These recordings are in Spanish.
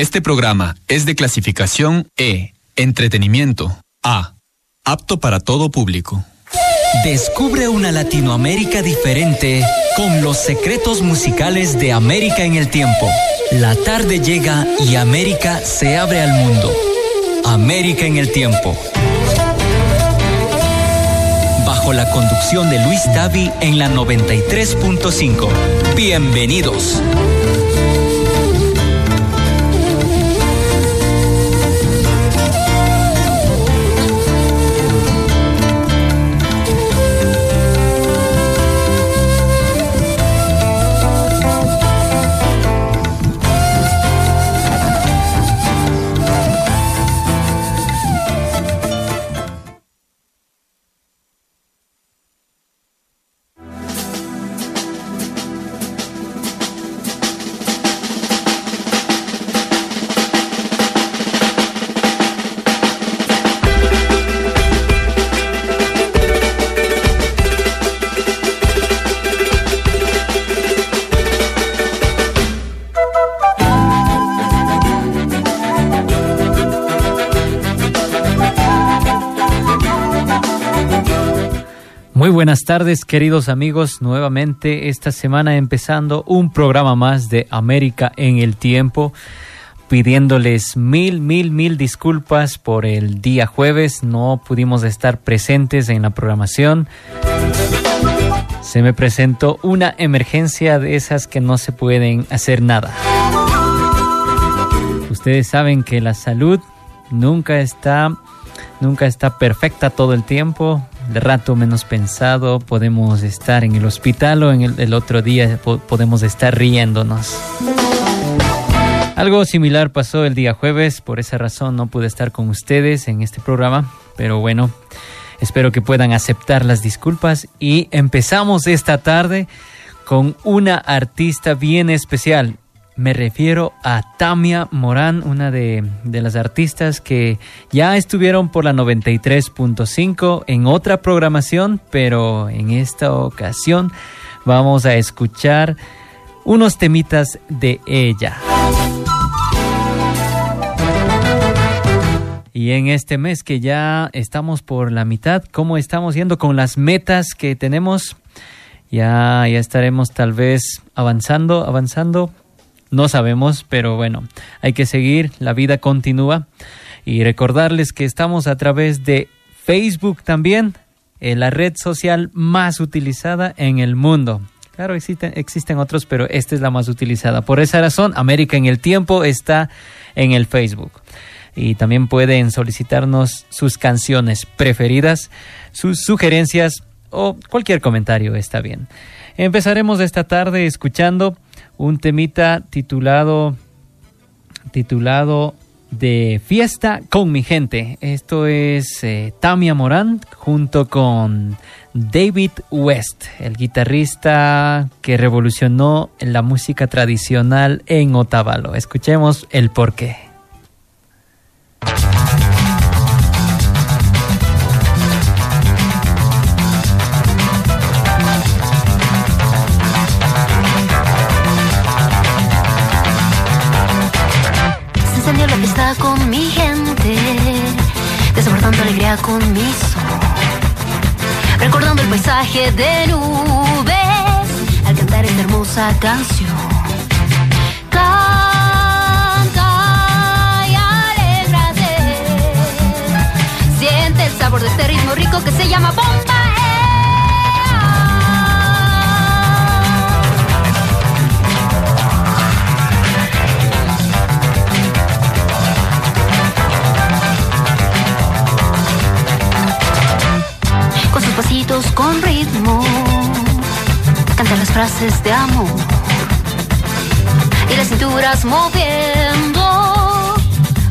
Este programa es de clasificación E, entretenimiento, A, apto para todo público. Descubre una Latinoamérica diferente con los secretos musicales de América en el tiempo. La tarde llega y América se abre al mundo. América en el tiempo. Bajo la conducción de Luis Tavi en la 93.5. Bienvenidos. Tardes, queridos amigos. Nuevamente esta semana empezando un programa más de América en el Tiempo. Pidiéndoles mil, mil, mil disculpas por el día jueves. No pudimos estar presentes en la programación. Se me presentó una emergencia de esas que no se pueden hacer nada. Ustedes saben que la salud nunca está, nunca está perfecta todo el tiempo de rato menos pensado podemos estar en el hospital o en el, otro día podemos estar riéndonos. Algo similar pasó el día jueves, por esa razón no pude estar con ustedes en este programa, pero bueno, espero que puedan aceptar las disculpas y empezamos esta tarde con una artista bien especial. Me refiero a Tamia Morán, una de, las artistas que ya estuvieron por la 93.5 en otra programación, pero en esta ocasión vamos a escuchar unos temitas de ella. Y en este mes que ya estamos por la mitad, ¿cómo estamos yendo con las metas que tenemos? Ya, ya estaremos tal vez avanzando, avanzando no sabemos, pero bueno, hay que seguir, la vida continúa. Y recordarles que estamos a través de Facebook también, eh, la red social más utilizada en el mundo. Claro, existen, existen otros, pero esta es la más utilizada. Por esa razón, América en el Tiempo está en el Facebook. Y también pueden solicitarnos sus canciones preferidas, sus sugerencias o cualquier comentario está bien. Empezaremos esta tarde escuchando un temita titulado titulado de fiesta con mi gente. Esto es eh, Tamia Morán junto con David West, el guitarrista que revolucionó la música tradicional en Otavalo. Escuchemos el porqué. Con recordando el paisaje de nubes al cantar esta hermosa canción. Canta y alégrate, siente el sabor de este ritmo rico que se llama. Con ritmo, canta las frases de amor. Y las cinturas moviendo.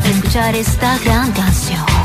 Al escuchar esta gran canción.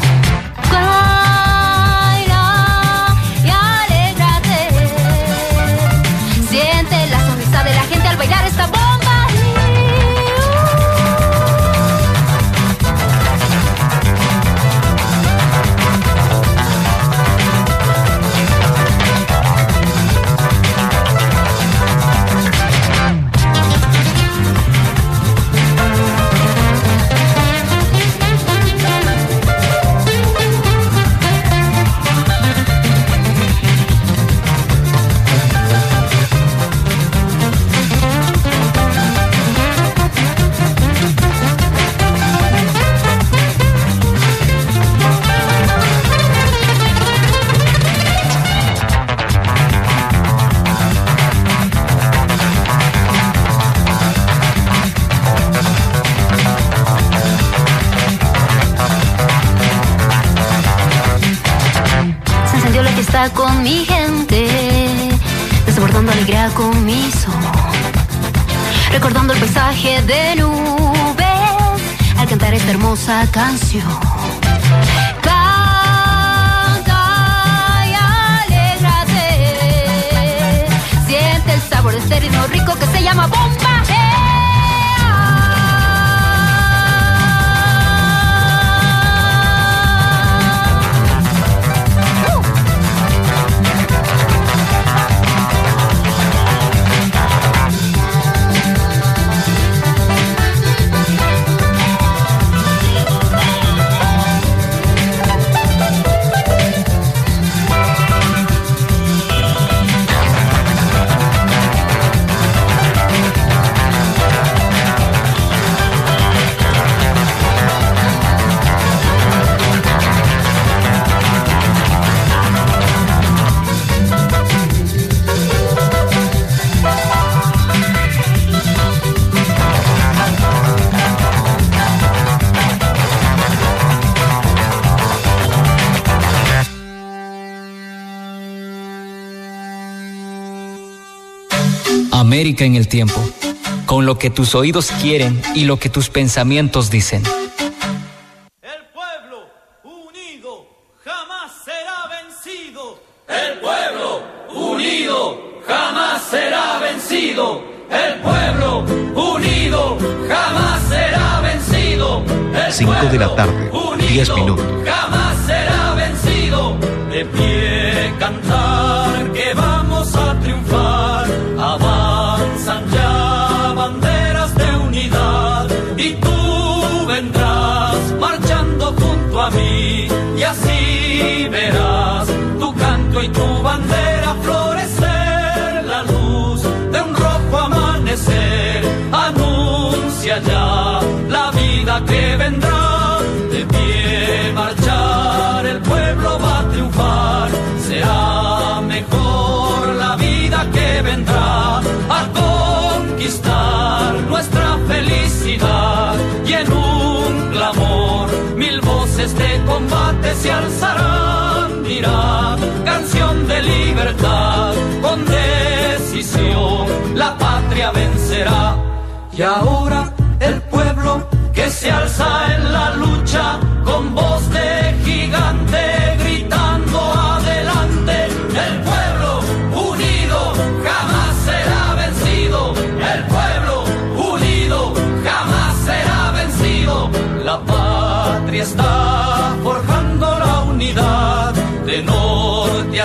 América en el tiempo, con lo que tus oídos quieren y lo que tus pensamientos dicen.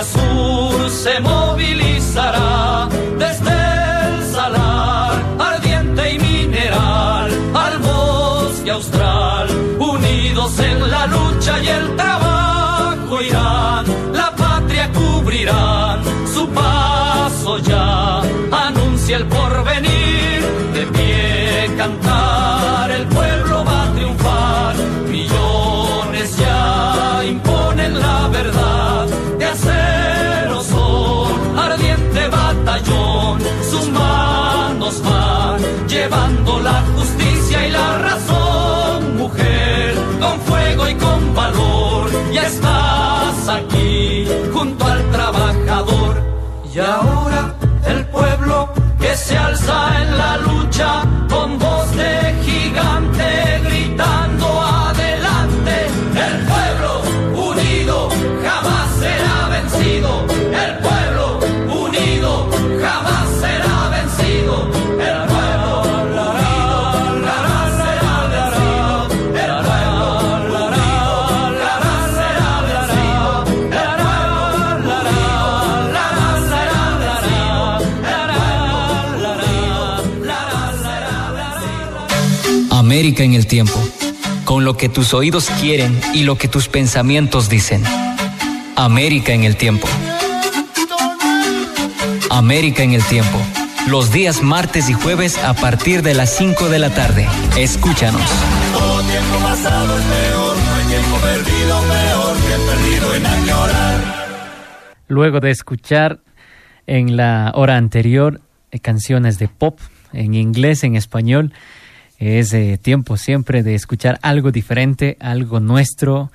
Norte a sur se movilizará desde el salar ardiente y mineral al bosque austral, unidos en la lucha y el trabajo irán, la patria cubrirán, su paso ya. Anuncia el porvenir, de llevando la justicia y la razón, mujer, con fuego y con valor, ya estás aquí junto al trabajador. Y ahora el pueblo que se alza en la lucha con voz de gigante gritando América en el tiempo, con lo que tus oídos quieren y lo que tus pensamientos dicen. América en el tiempo. América en el tiempo. Los días martes y jueves a partir de las 5 de la tarde. Escúchanos. Todo tiempo pasado es peor, no hay tiempo perdido peor que perdido en añorar. Luego de escuchar en la hora anterior eh, canciones de pop en inglés, en español, es eh, tiempo siempre de escuchar algo diferente, algo nuestro,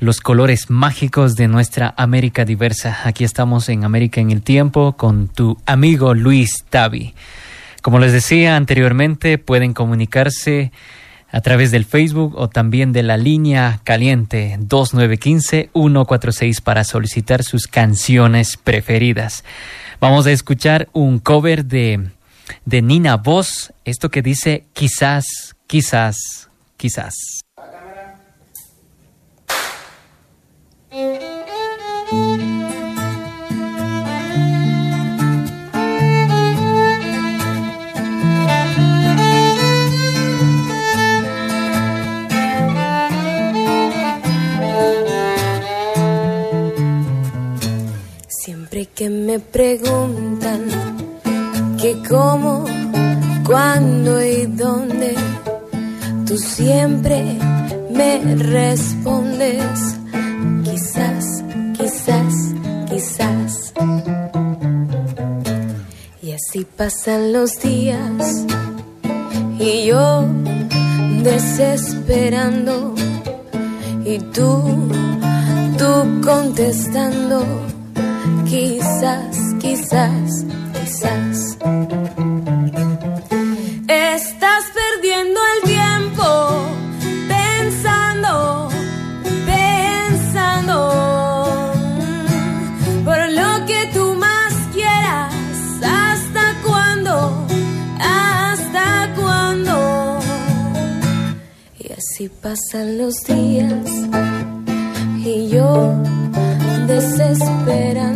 los colores mágicos de nuestra América diversa. Aquí estamos en América en el Tiempo con tu amigo Luis Tavi. Como les decía anteriormente, pueden comunicarse a través del Facebook o también de la línea caliente 2915-146 para solicitar sus canciones preferidas. Vamos a escuchar un cover de, de Nina Voz, esto que dice quizás, quizás, quizás. Siempre que me preguntan cómo, cuándo y dónde, tú siempre me respondes, quizás, quizás, quizás. Y así pasan los días. Y yo desesperando. Y tú, tú contestando, quizás, quizás, quizás. Estás perdiendo el tiempo pensando, pensando por lo que tú más quieras. ¿Hasta cuándo? ¿Hasta cuándo? Y así pasan los días y yo desesperando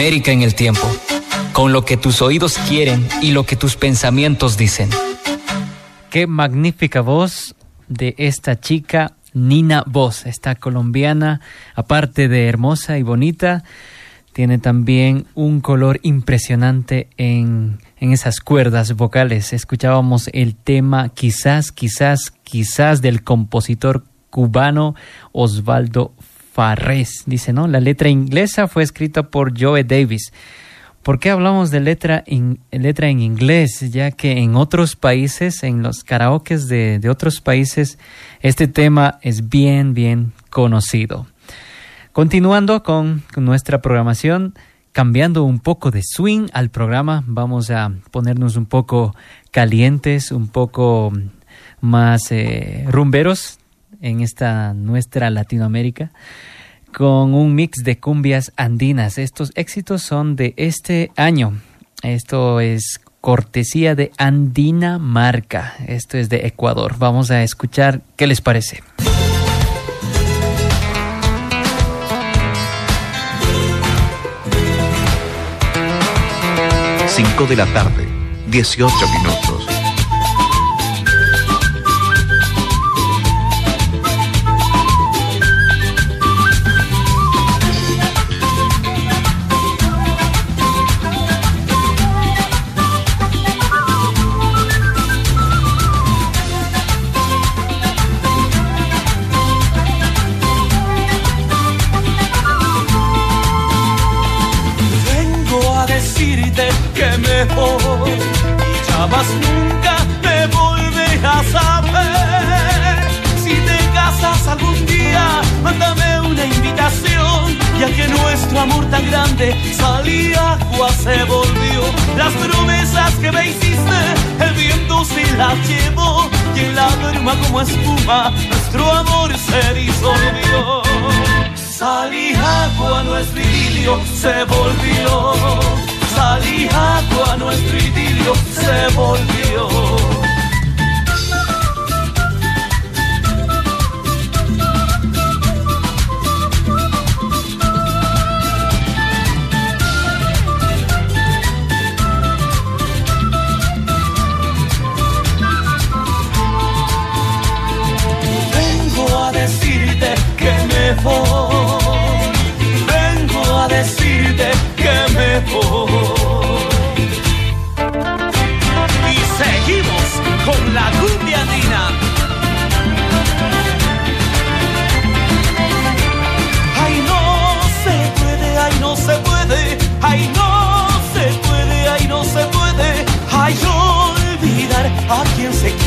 América en el tiempo, con lo que tus oídos quieren y lo que tus pensamientos dicen. Qué magnífica voz de esta chica Nina Voz, esta colombiana, aparte de hermosa y bonita, tiene también un color impresionante en, en esas cuerdas vocales. Escuchábamos el tema Quizás, quizás, quizás del compositor cubano Osvaldo Dice, ¿no? La letra inglesa fue escrita por Joe Davis. ¿Por qué hablamos de letra, in- letra en inglés? Ya que en otros países, en los karaokes de, otros países, este tema es bien, bien conocido. Continuando con, con nuestra programación, cambiando un poco de swing al programa, vamos a ponernos un poco calientes, un poco más eh, rumberos en esta nuestra Latinoamérica con un mix de cumbias andinas. Estos éxitos son de este año. Esto es cortesía de Andina Marca. Esto es de Ecuador. Vamos a escuchar qué les parece. 5 de la tarde, 18 minutos. Nunca me volverás a ver. Si te casas algún día, mándame una invitación, ya que nuestro amor tan grande salía agua se volvió. Las promesas que me hiciste, el viento se las llevó y en la bruma como espuma nuestro amor se disolvió. Salí agua, nuestro idilio se volvió. Salí agua, nuestro idilio se volvió.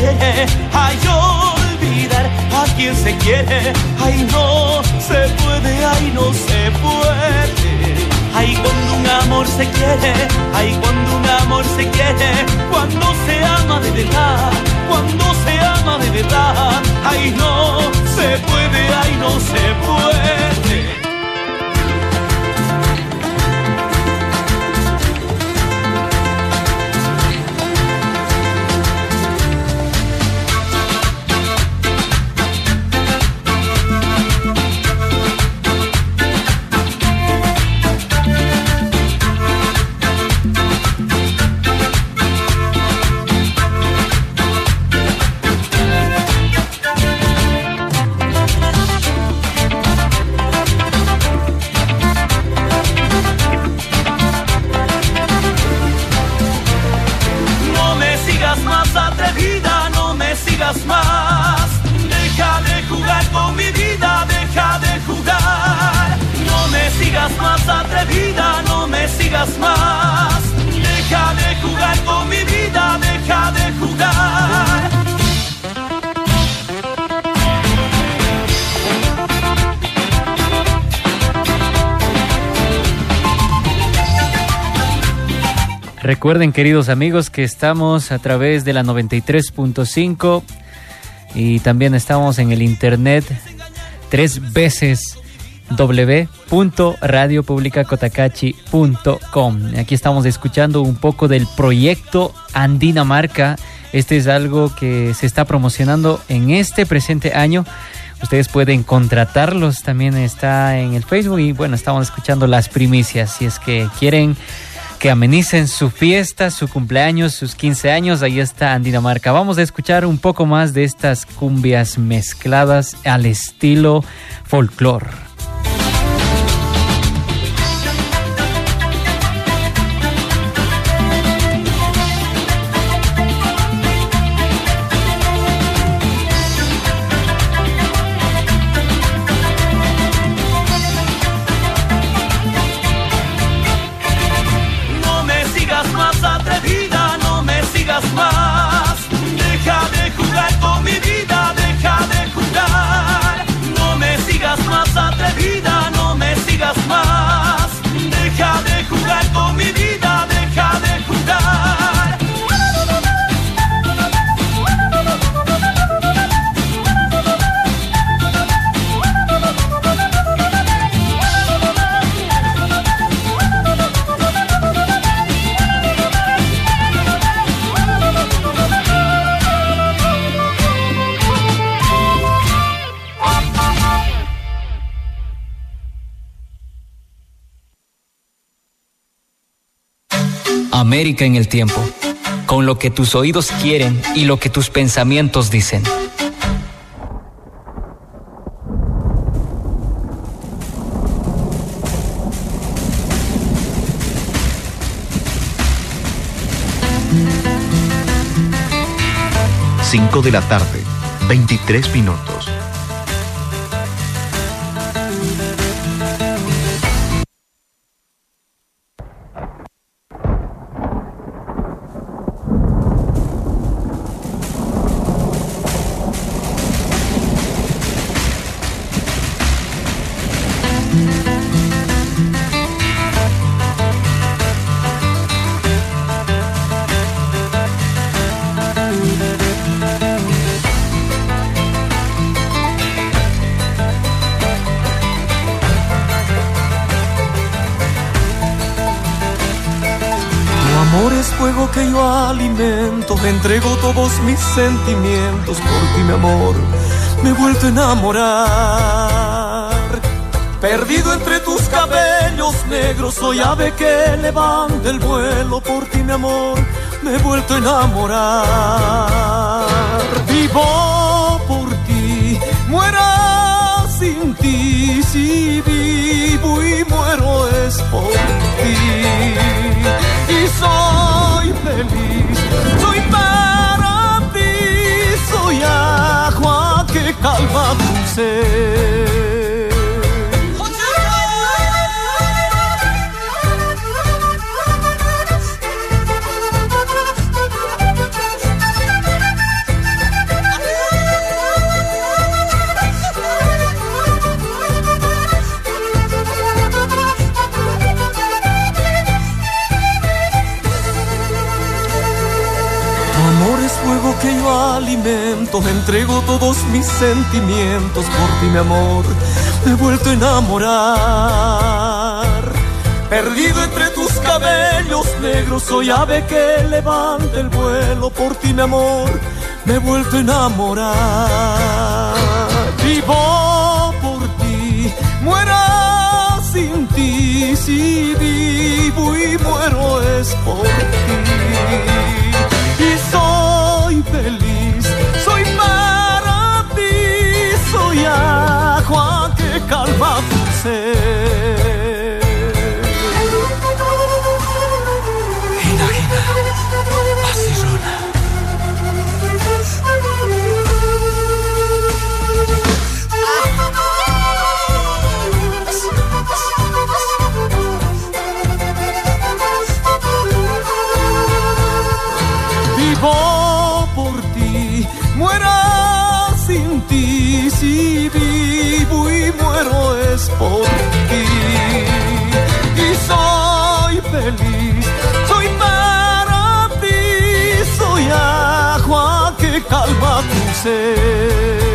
Quiere. Ay, olvidar a quien se quiere. Ay, no se puede, ay, no se puede. Ay, cuando un amor se quiere, ay, cuando un amor se quiere, cuando se ama de verdad, cuando se ama de verdad, ay, no se puede, ay, no se puede. Recuerden, queridos amigos, que estamos a través de la 93.5 y también estamos en el internet tres veces www.radiopublicacotacachi.com. Aquí estamos escuchando un poco del proyecto Andinamarca. Este es algo que se está promocionando en este presente año. Ustedes pueden contratarlos, también está en el Facebook y bueno, estamos escuchando las primicias. Si es que quieren que amenicen su fiesta, su cumpleaños, sus 15 años, ahí está Andinamarca. Vamos a escuchar un poco más de estas cumbias mezcladas al estilo folclore. En el tiempo. con lo que tus oídos quieren y lo que tus pensamientos dicen. Cinco de la tarde, 23 minutos. Sentimientos por ti, mi amor. Me he vuelto a enamorar. Perdido entre tus cabellos negros, soy ave que levanta el vuelo por ti, mi amor. Me he vuelto a enamorar. Vivo por ti, muera sin ti. Si vivo y muero es por ti. Y soy feliz agua que calma tu ser. Alimento, entrego todos mis sentimientos por ti, mi amor. Me he vuelto a enamorar. Perdido entre tus cabellos negros, soy ave que levanta el vuelo por ti, mi amor. Me he vuelto a enamorar. Vivo por ti, muera sin ti. Si vivo y muero es por ti. Y soy feliz. Soy agua que calma tu ser. Por ti. Y soy feliz, soy para ti, soy agua que calma tu ser.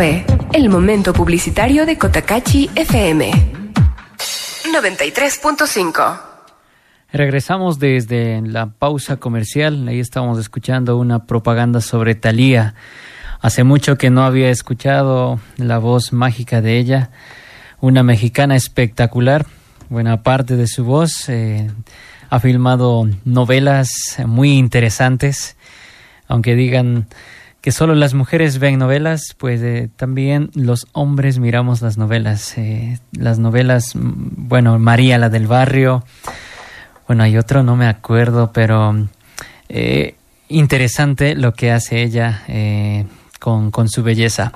El momento publicitario de Cotacachi FM 93.5. Regresamos desde la pausa comercial. Ahí estamos escuchando una propaganda sobre Thalía. Hace mucho que no había escuchado la voz mágica de ella. Una mexicana espectacular. Buena parte de su voz. eh, ha filmado novelas muy interesantes. Aunque digan que solo las mujeres ven novelas, pues eh, también los hombres miramos las novelas. eh, las novelas, mm, bueno, María la del barrio. Bueno, hay otro, no me acuerdo, pero eh, interesante lo que hace ella con, con su belleza.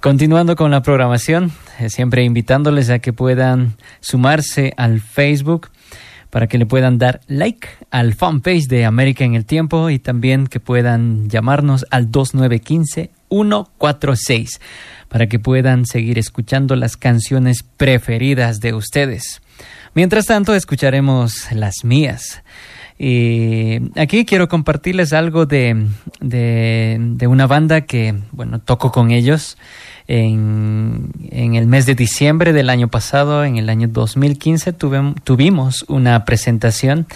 Continuando con la programación, siempre invitándoles a que puedan sumarse al Facebook para que le puedan dar like al fanpage de América en el Tiempo y también que puedan llamarnos al 2915-146 para que puedan seguir escuchando las canciones preferidas de ustedes. Mientras tanto, escucharemos las mías. Y aquí quiero compartirles algo de, de, de una banda que, bueno, toco con ellos en, el mes de diciembre del año pasado, en el año 2015, tuve- tuvimos una presentación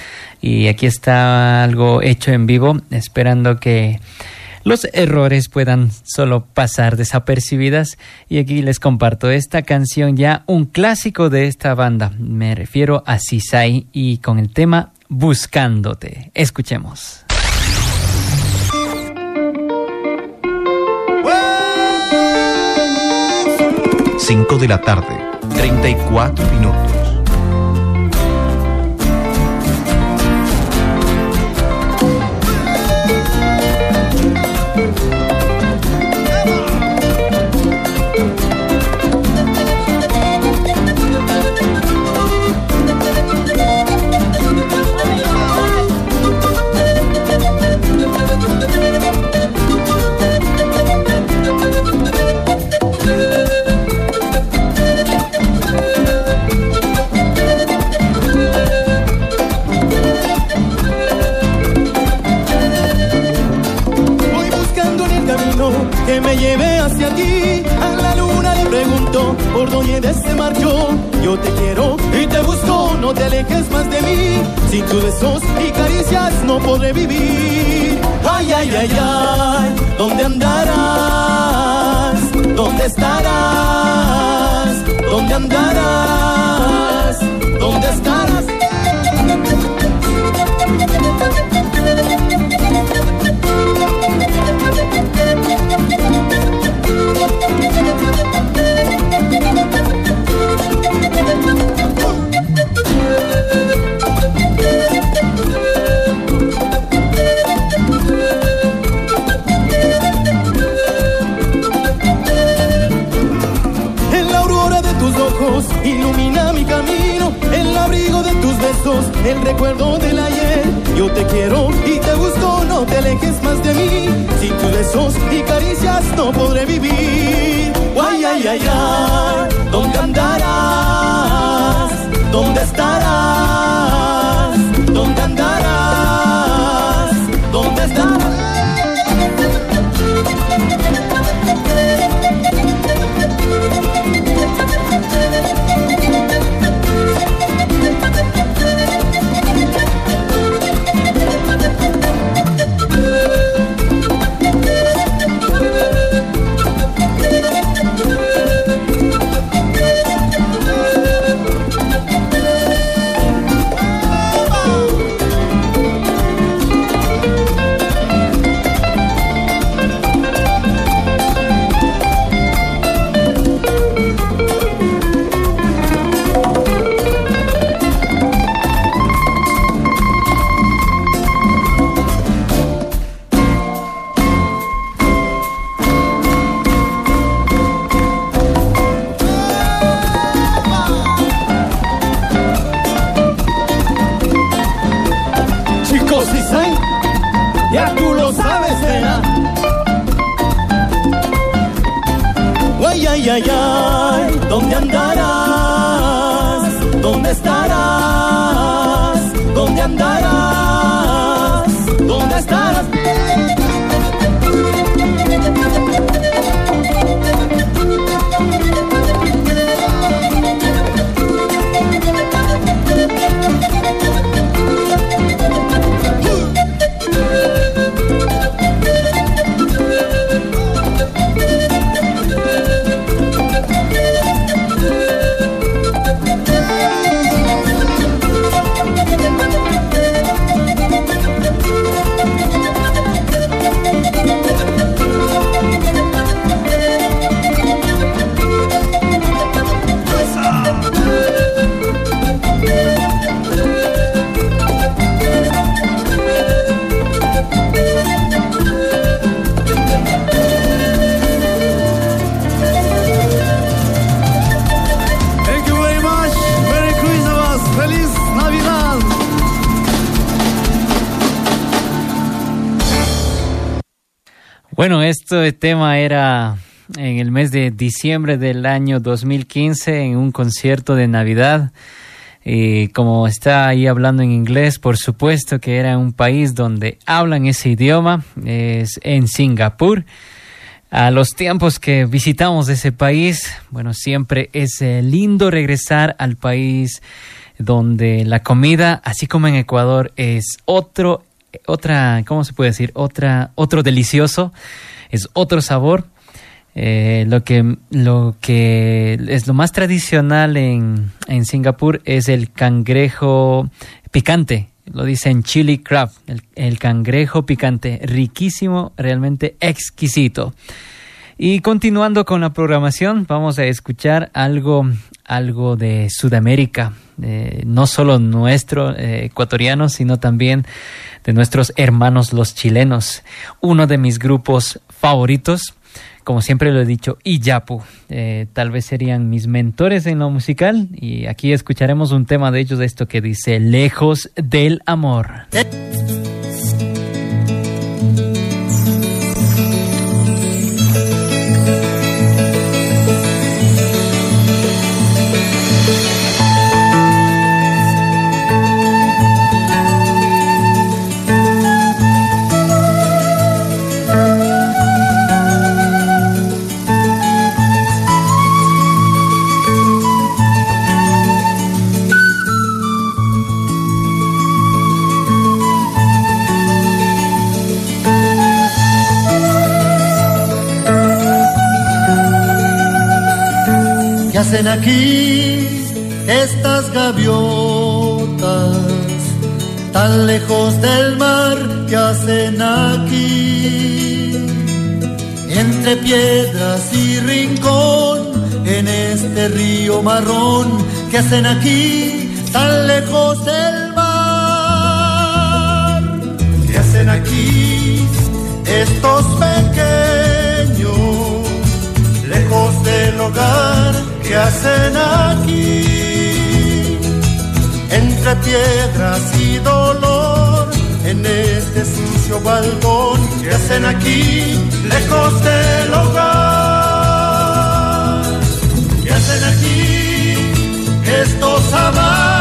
y aquí está algo hecho en vivo, esperando que los errores puedan solo pasar desapercibidas. Y aquí les comparto esta canción ya un clásico de esta banda. Me refiero a Sisai y con el tema Buscándote. Escuchemos 5 de la tarde, 34 minutos. Dónde se marchó. Yo te quiero y te busco, no te alejes más de mí. Sin tus besos y caricias no podré vivir. Ay, ay, ay, ay, ¿dónde andarás? ¿Dónde estarás? ¿Dónde andarás? ¿Dónde estarás? El recuerdo del ayer. Yo te quiero y te busco, no te alejes más de mí. Sin tus besos y caricias no podré vivir. Ay, ay, ay, ay, este tema era en el mes de diciembre del año 2015 en un concierto de Navidad. Y como está ahí hablando en inglés, por supuesto que era un país donde hablan ese idioma, es en Singapur. A los tiempos que visitamos ese país, bueno, siempre es eh, lindo regresar al país donde la comida, así como en Ecuador, es otro, otra, ¿cómo se puede decir? Otra, otro delicioso, es otro sabor. Eh, lo que lo que es lo más tradicional en, en Singapur es el cangrejo picante. Lo dicen chili crab, el, cangrejo picante, riquísimo, realmente exquisito. Y continuando con la programación, vamos a escuchar algo, algo de Sudamérica, no solo nuestro eh, ecuatoriano, sino también de nuestros hermanos los chilenos. Uno de mis grupos favoritos, como siempre lo he dicho, Iyapu. Eh, tal vez serían mis mentores en lo musical y aquí escucharemos un tema de ellos de esto que dice Lejos del Amor. Hacen aquí estas gaviotas tan lejos del mar? ¿Qué hacen aquí? Entre piedras y rincón, en este río marrón, ¿qué hacen aquí tan lejos del mar? ¿Qué hacen aquí estos pequeños? lejos del hogar que hacen aquí, entre piedras y dolor, en este sucio balcón que hacen aquí, lejos del hogar, que hacen aquí estos amantes,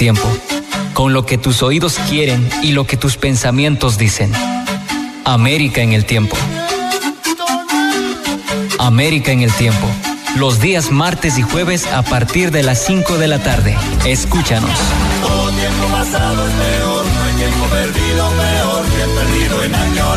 tiempo, con lo que tus oídos quieren y lo que tus pensamientos dicen. América en el tiempo. América en el tiempo. Los días martes y jueves a partir de las 5 de la tarde. Escúchanos. Añorar.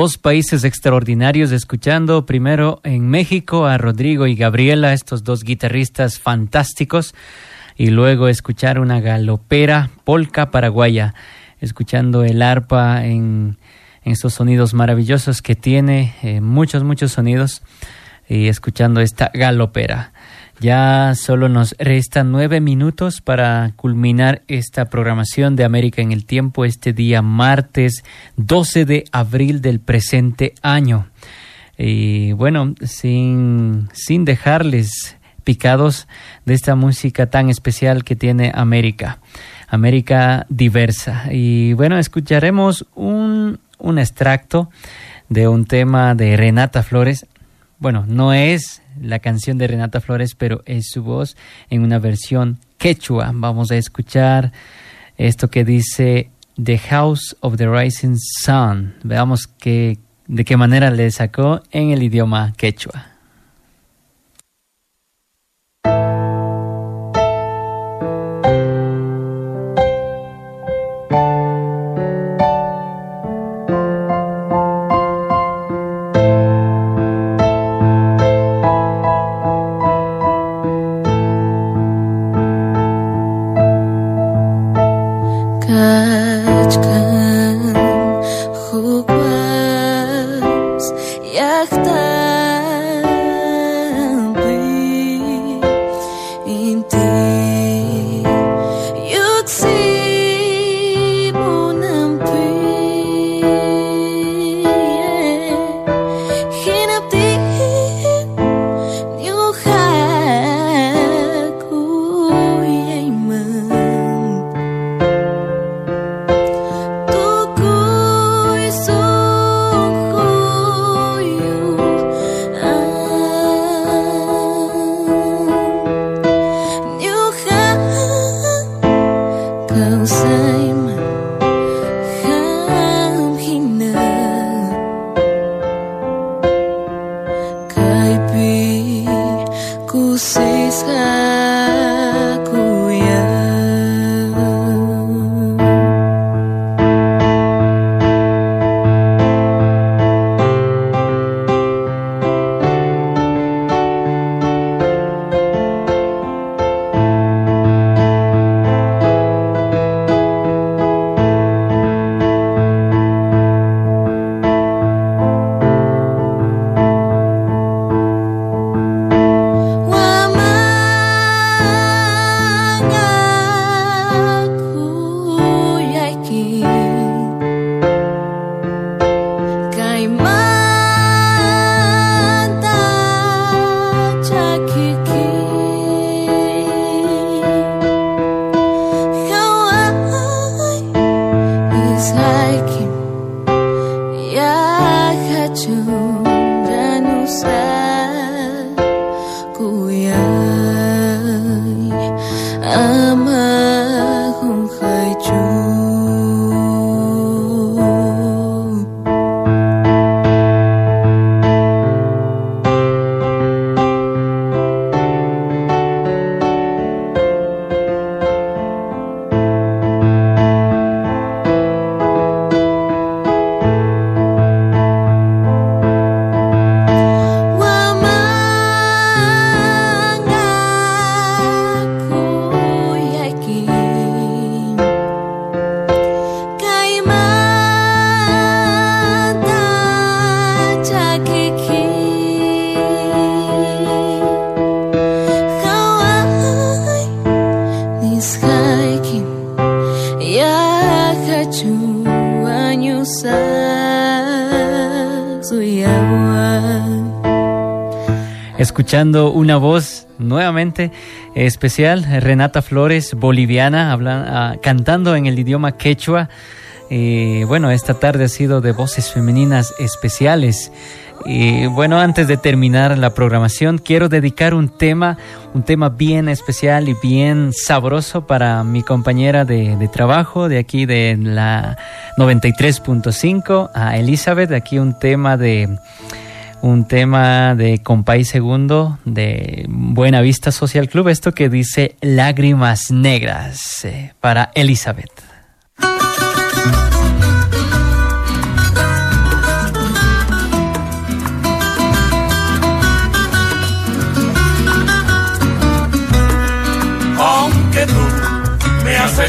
Dos países extraordinarios escuchando primero en México a Rodrigo y Gabriela, estos dos guitarristas fantásticos, y luego escuchar una galopera polca paraguaya, escuchando el arpa en, estos sonidos maravillosos que tiene, eh, muchos, muchos sonidos, y escuchando esta galopera. Ya solo nos restan nueve minutos para culminar esta programación de América en el Tiempo este día martes 12 de abril del presente año. Y bueno, sin, sin dejarles picados de esta música tan especial que tiene América, América diversa. Y bueno, escucharemos un, un extracto de un tema de Renata Flores. Bueno, no es la canción de Renata Flores, pero es su voz en una versión quechua. Vamos a escuchar esto que dice The House of the Rising Sun. Veamos que, de qué manera le sacó en el idioma quechua. Escuchando una voz nuevamente especial, Renata Flores, boliviana, ah, cantando en el idioma quechua. Y bueno, esta tarde ha sido de voces femeninas especiales. Y bueno, antes de terminar la programación, quiero dedicar un tema, un tema bien especial y bien sabroso para mi compañera de, de trabajo de aquí de la 93.5, a Elizabeth. Aquí un tema de un tema de Compay Segundo de Buena Vista Social Club, esto que dice Lágrimas Negras eh, para Elizabeth.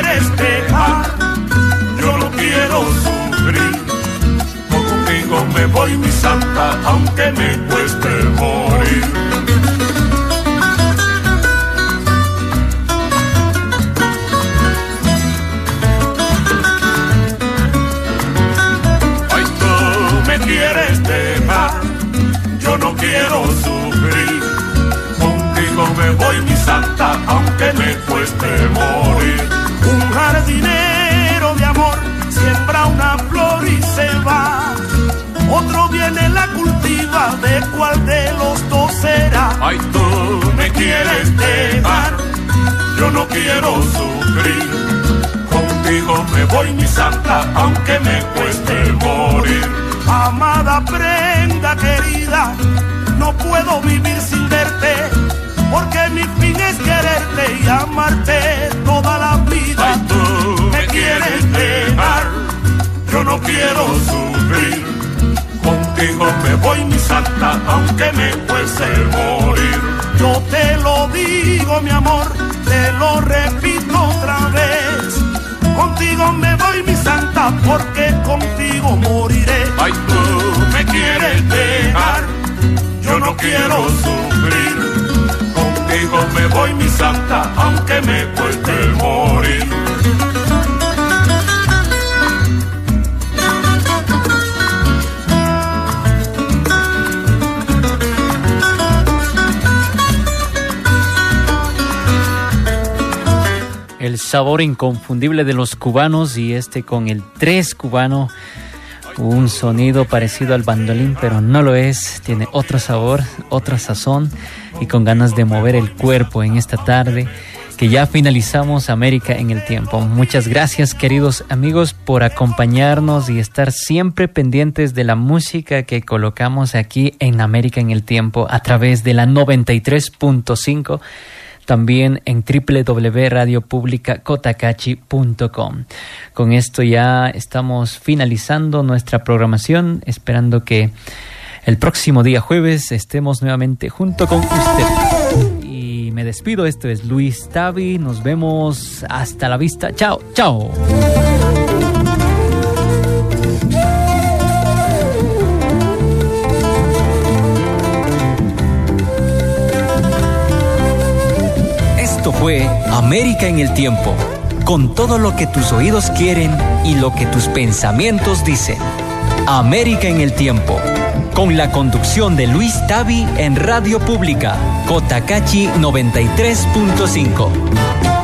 Quieres dejar, yo no quiero sufrir. Contigo me voy mi santa, aunque me cueste morir. Ay, tú me quieres dejar, yo no quiero sufrir. Contigo me voy mi santa, aunque me cueste morir un jardinero de amor siembra una flor y se va. Otro viene la cultiva, de cuál de los dos será. Ay, tú me quieres dejar, yo no quiero sufrir. Contigo me voy, mi santa, aunque me cueste morir. Amada prenda querida, no puedo vivir sin verte, porque mi fin es quererte y amarte toda la vida. Ay, tú me quieres dejar, yo no quiero sufrir. Contigo me voy, mi santa, aunque me fuese morir. Yo te lo digo, mi amor, te lo repito otra vez. Contigo me voy, mi santa, porque contigo moriré. Ay, tú me quieres dejar, yo no quiero sufrir sabor inconfundible de los cubanos y este con el tres cubano un sonido parecido al bandolín, pero no lo es. Tiene otro sabor, otra sazón y con ganas de mover el cuerpo en esta tarde que ya finalizamos América en el tiempo. Muchas gracias queridos amigos por acompañarnos y estar siempre pendientes de la música que colocamos aquí en América en el tiempo a través de la 93.5 también en www.radiopublicacotacachi.com. Con esto ya estamos finalizando nuestra programación, esperando que el próximo día jueves estemos nuevamente junto con usted. Y me despido, esto es Luis Tavi, nos vemos hasta la vista, chao, chao. Fue América en el Tiempo, con todo lo que tus oídos quieren y lo que tus pensamientos dicen. América en el Tiempo, con la conducción de Luis Tavi en Radio Pública, Cotacachi 93.5.